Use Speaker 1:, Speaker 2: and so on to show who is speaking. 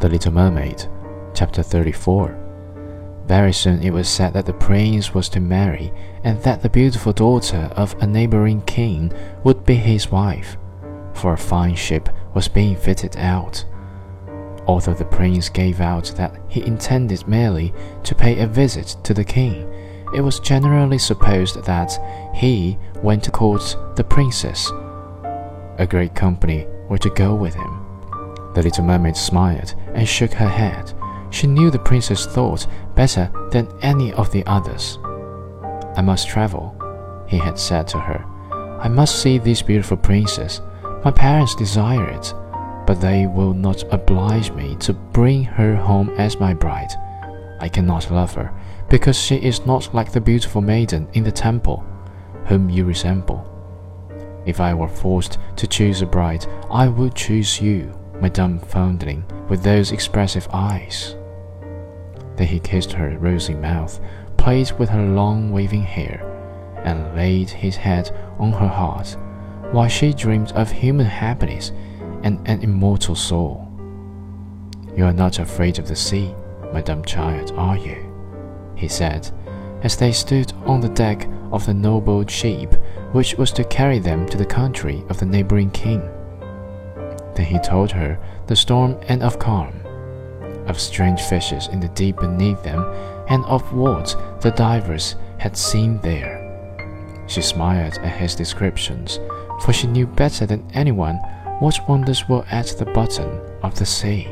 Speaker 1: The Little Mermaid, chapter 34. Very soon it was said that the prince was to marry, and that the beautiful daughter of a neighboring king would be his wife, for a fine ship was being fitted out. Although the prince gave out that he intended merely to pay a visit to the king, it was generally supposed that he went to court the princess. A great company were to go with him. The little mermaid smiled and shook her head. She knew the princess thought better than any of the others. I must travel, he had said to her. I must see this beautiful princess. My parents desire it, but they will not oblige me to bring her home as my bride. I cannot love her, because she is not like the beautiful maiden in the temple, whom you resemble. If I were forced to choose a bride, I would choose you my dumb foundling, with those expressive eyes. Then he kissed her rosy mouth, played with her long waving hair, and laid his head on her heart, while she dreamed of human happiness and an immortal soul. You are not afraid of the sea, my dumb child, are you? he said, as they stood on the deck of the noble ship which was to carry them to the country of the neighboring king. Then he told her the storm and of calm, of strange fishes in the deep beneath them, and of what the divers had seen there. She smiled at his descriptions, for she knew better than anyone what wonders were at the bottom of the sea.